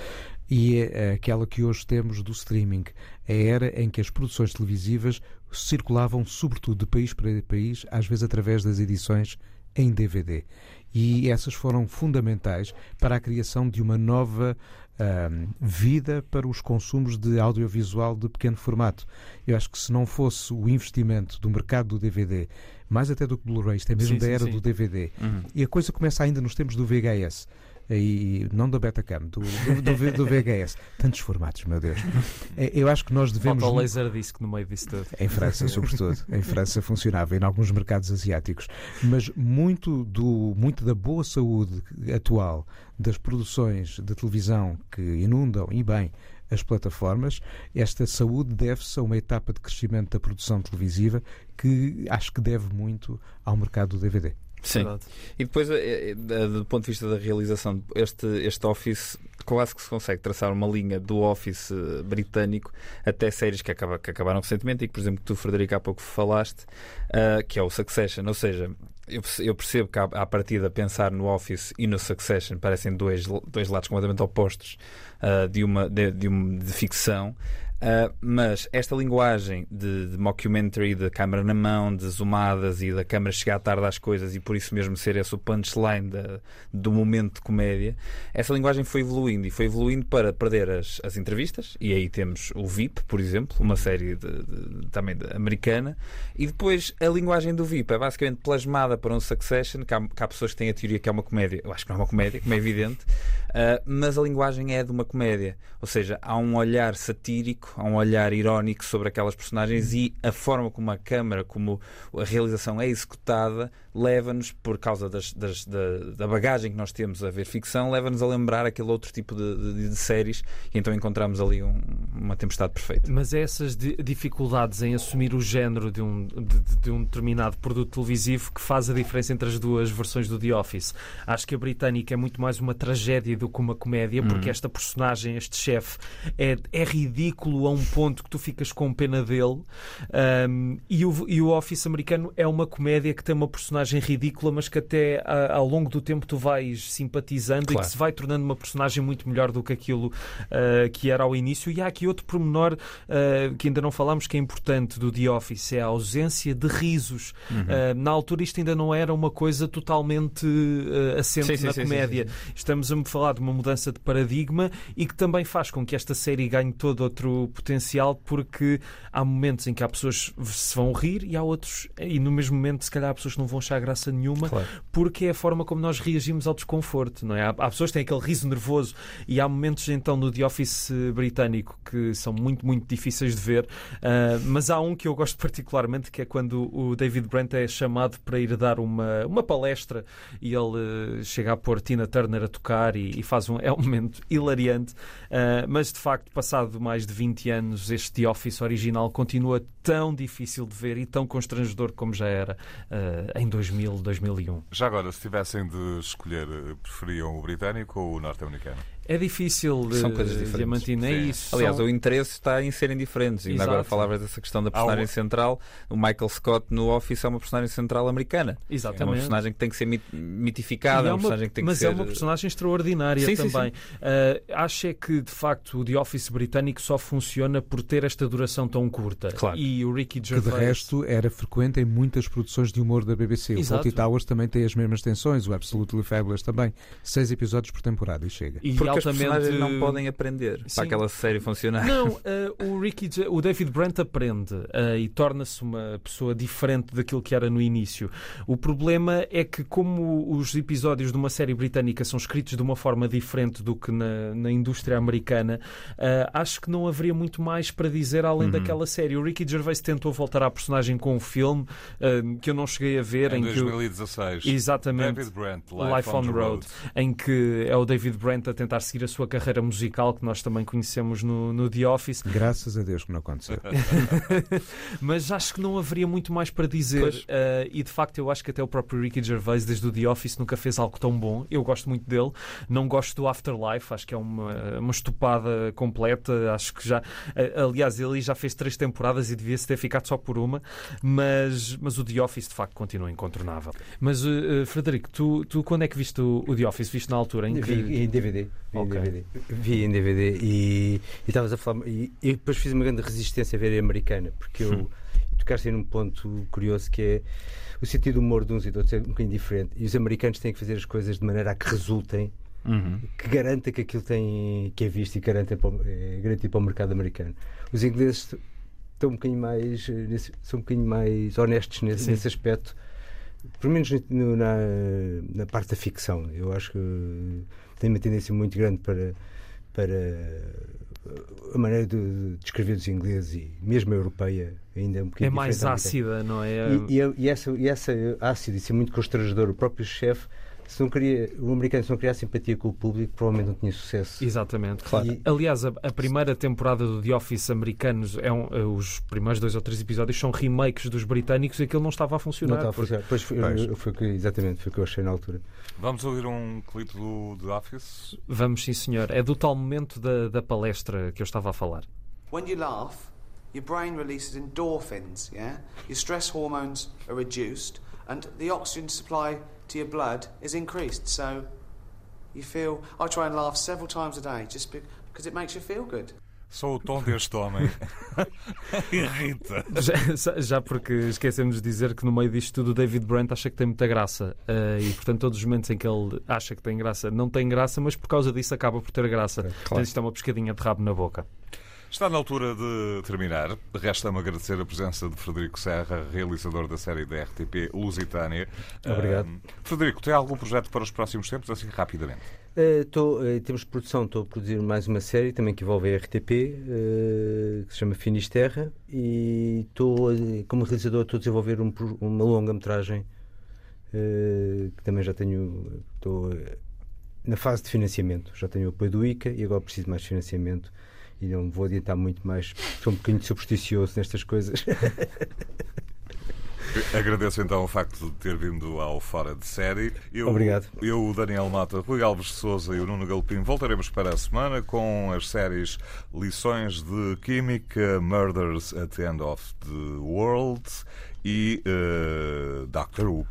e é aquela que hoje temos do streaming, a era em que as produções televisivas circulavam sobretudo de país para país, às vezes através das edições em DVD. E essas foram fundamentais para a criação de uma nova uh, vida para os consumos de audiovisual de pequeno formato. Eu acho que se não fosse o investimento do mercado do DVD, mais até do que Blu-ray, isto é mesmo sim, da era sim. do DVD, uhum. e a coisa começa ainda nos tempos do VHS e não da Betacam, do, do, do, do VHS. Tantos formatos, meu Deus. É, eu acho que nós devemos. Falta o Laserdisc no meio disso tudo. Em França, sobretudo. Em França funcionava, em alguns mercados asiáticos. Mas muito, do, muito da boa saúde atual das produções de televisão que inundam, e bem, as plataformas, esta saúde deve-se a uma etapa de crescimento da produção televisiva que acho que deve muito ao mercado do DVD. Sim. Verdade. E depois, eh, eh, do ponto de vista da realização, este, este Office quase que se consegue traçar uma linha do Office eh, britânico até séries que, acaba, que acabaram recentemente e que, por exemplo, tu, Frederico, há pouco falaste, uh, que é o Succession. Ou seja, eu, eu percebo que, à, à partida, pensar no Office e no Succession parecem dois, dois lados completamente opostos uh, de, uma, de, de, uma, de ficção. Uh, mas esta linguagem de, de, mockumentary, de câmera na mão, de zoomadas e da câmera chegar tarde às coisas e por isso mesmo ser esse o punchline de, do momento de comédia, essa linguagem foi evoluindo e foi evoluindo para perder as, as entrevistas. E aí temos o VIP, por exemplo, uma série de, também americana. E depois a linguagem do VIP é basicamente plasmada para um Succession, que há, que há pessoas que têm a teoria que é uma comédia. Eu acho que não é uma comédia, como é evidente, uh, mas a linguagem é de uma comédia. Ou seja, há um olhar satírico irónico, há um olhar irónico sobre aquelas personagens e a forma como a câmara, como a realização é executada, leva-nos, por causa das, das, da, da, bagagem que nós temos a ver ficção, leva-nos a lembrar aquele outro tipo de, de, de séries e então encontramos ali um, uma tempestade perfeita. Mas é essas dificuldades em assumir o género de um, de, de, um determinado produto televisivo que faz a diferença entre as duas versões do The Office. Acho que a britânica é muito mais uma tragédia do que uma comédia, porque hum. esta personagem, este chefe, é, é ridículo a um ponto que tu ficas com pena dele. Um, e, o, e o Office americano é uma comédia que tem uma personagem ridícula, mas que até a, ao longo do tempo tu vais simpatizando claro. e que se vai tornando uma personagem muito melhor do que aquilo uh, que era ao início. E há aqui outro pormenor uh, que ainda não falámos que é importante do The Office, é a ausência de risos. Uhum. Uh, na altura isto ainda não era uma coisa totalmente assente sim, na sim, comédia. Sim, Estamos a falar de uma mudança de paradigma e que também faz com que esta série ganhe todo outro potencial porque há momentos em que há pessoas que se vão rir e há outros, e no mesmo momento, se calhar há pessoas que não vão achar graça nenhuma claro. porque é a forma como nós reagimos ao desconforto, não é? Há, há, pessoas que têm aquele riso nervoso e há momentos então no The Office britânico que são muito, muito difíceis de ver, uh, mas há um que eu gosto particularmente que é quando o David Brent é chamado para ir dar uma, uma palestra e ele uh, chega a pôr Tina Turner a tocar e, e faz um, é um momento hilariante, uh, mas de facto, passado mais de 20 20 anos, este The Office original continua tão difícil de ver e tão constrangedor como já era em 2000, 2001. Já agora, se tivessem de escolher, preferiam o britânico ou o norte-americano? É difícil São coisas diferentes. Diamantina, é isso. Aliás, São... o interesse está em serem diferentes. Ainda agora falavas dessa questão da personagem central. O Michael Scott no Office é uma personagem central americana. Exatamente. É uma personagem que tem que ser mitificada, é, é uma, personagem que tem mas que é uma personagem extraordinária sim, também. Sim, sim. Uh, acho é que, de facto, o The Office britânico só funciona por ter esta duração tão curta. Claro. E o Ricky Gervais... Que, de resto, era frequente em muitas produções de humor da BBC. Exato. O Fawlty Towers também tem as mesmas tensões. O Absolutely Fabulous também. Seis episódios por temporada e chega. E Porque os altamente. não podem aprender Sim. para aquela série funcionar. Não, uh, o Ricky, o David Brent aprende uh, e torna-se uma pessoa diferente daquilo que era no início. O problema é que, como os episódios de uma série britânica são escritos de uma forma diferente do que na, na indústria americana, uh, acho que não haveria muito mais para dizer além Uhum. daquela série. O Ricky Gervais tentou voltar à personagem com um filme uh, que eu não cheguei a ver. Em em que o- 2016. Exatamente. David Brent, Life, on the Road, em que é o David Brent a tentar seguir a sua carreira musical, que nós também conhecemos no, no The Office. Graças a Deus que não aconteceu. Mas acho que não haveria muito mais para dizer. Uh, e de facto, eu acho que até o próprio Ricky Gervais, desde o The Office, nunca fez algo tão bom. Eu gosto muito dele. Não gosto do Afterlife, acho que é uma, uma estupada completa. Acho que já. uh, aliás, ele já fez três temporadas e devia-se ter ficado só por uma. Mas, mas o The Office, de facto, continua incontornável. Mas, uh, Frederico, tu, tu quando é que viste o, o The Office? Viste na altura em que. Em DVD. Vi Ok. em DVD. Vi em DVD e estavas a falar. E, e depois fiz uma grande resistência a ver a americana, porque eu. E tocaste num ponto curioso que é o sentido do humor de uns e de outros é um bocadinho diferente. E os americanos têm que fazer as coisas de maneira a que resultem, Uhum. que garanta que aquilo tem, que é visto e garanta para, é garantido para o mercado americano. Os ingleses estão um bocadinho mais. eh, nesse- são um bocadinho mais honestos nesse, nesse aspecto. Pelo menos no- na, na parte da ficção. Eu acho que tem uma tendência muito grande para, para a maneira de, de descrever os ingleses e mesmo a europeia ainda é um É bocadinho mais diferente da americana. ácida, não é? E, e, e essa, e essa ácido e ser muito constrangedor, o próprio chefe, se não queria, o americano se não criar simpatia com o público, provavelmente não tinha sucesso. Exatamente. Claro. E, aliás, a, a primeira temporada do The Office americanos, é um- eh, os primeiros dois ou três episódios são remakes dos britânicos e aquilo não estava a Não funcionar. estava a funcionar. Pois foi, Pois. foi que- exatamente, foi o que eu achei na altura. Vamos ouvir um clipe do The Office? Vamos, sim, senhor. É do tal momento da, da palestra que eu estava a falar. When you laugh, your brain releases endorphins, yeah? Your stress hormones are reduced and the oxygen supply to your blood is increased. So you feel. I try and laugh several times a day just be- because it makes you feel good. Só o tom deste homem irrita. Já, já porque esquecemos de dizer que no meio disto tudo o David Brent acha que tem muita graça. Eh, e portanto, todos os momentos em que ele acha que tem graça, não tem graça, mas por causa disso acaba por ter graça. Portanto, isto é uma pescadinha de rabo na boca. Está na altura de terminar. Resta-me agradecer a presença de Frederico Serra, realizador da série da RTP Lusitânia. Obrigado. Frederico, tem algum projeto para os próximos tempos, assim rapidamente? Eh, tô, em termos de produção, estou a produzir mais uma série também que envolve a RTP, eh, que se chama Finisterra, e estou, como realizador, estou a desenvolver um uma longa-metragem que também já tenho. Estou na fase de financiamento, já tenho o apoio do ICA e agora preciso de mais financiamento. E não vou adiantar muito mais, sou um bocadinho supersticioso nestas coisas. Agradeço então o facto de ter vindo ao Fora de Série. Eu, Obrigado. Eu, o Daniel Mata, Rui Alves de Souza e o Nuno Galpim voltaremos para a semana com as séries Lições de Química, Murders at the End of the World e eh, Doctor Who.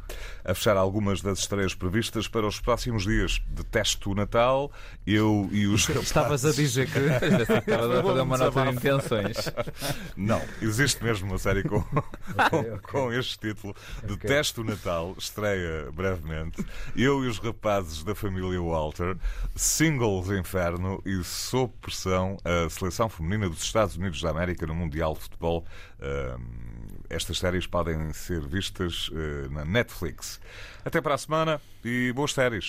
A fechar algumas das estreias previstas para os próximos dias. Detesto o Natal, eu e os Estavas a dizer que. Estava a fazer uma nota de intenções. Não, existe mesmo uma série com, com, com este título. Detesto o Natal, estreia brevemente. Eu e os rapazes da família Walter, Singles Inferno e Sob Pressão, a seleção feminina dos Estados Unidos da América no Mundial de Futebol. Ahm, estas séries podem ser vistas eh, na Netflix. Até para a semana e boas séries.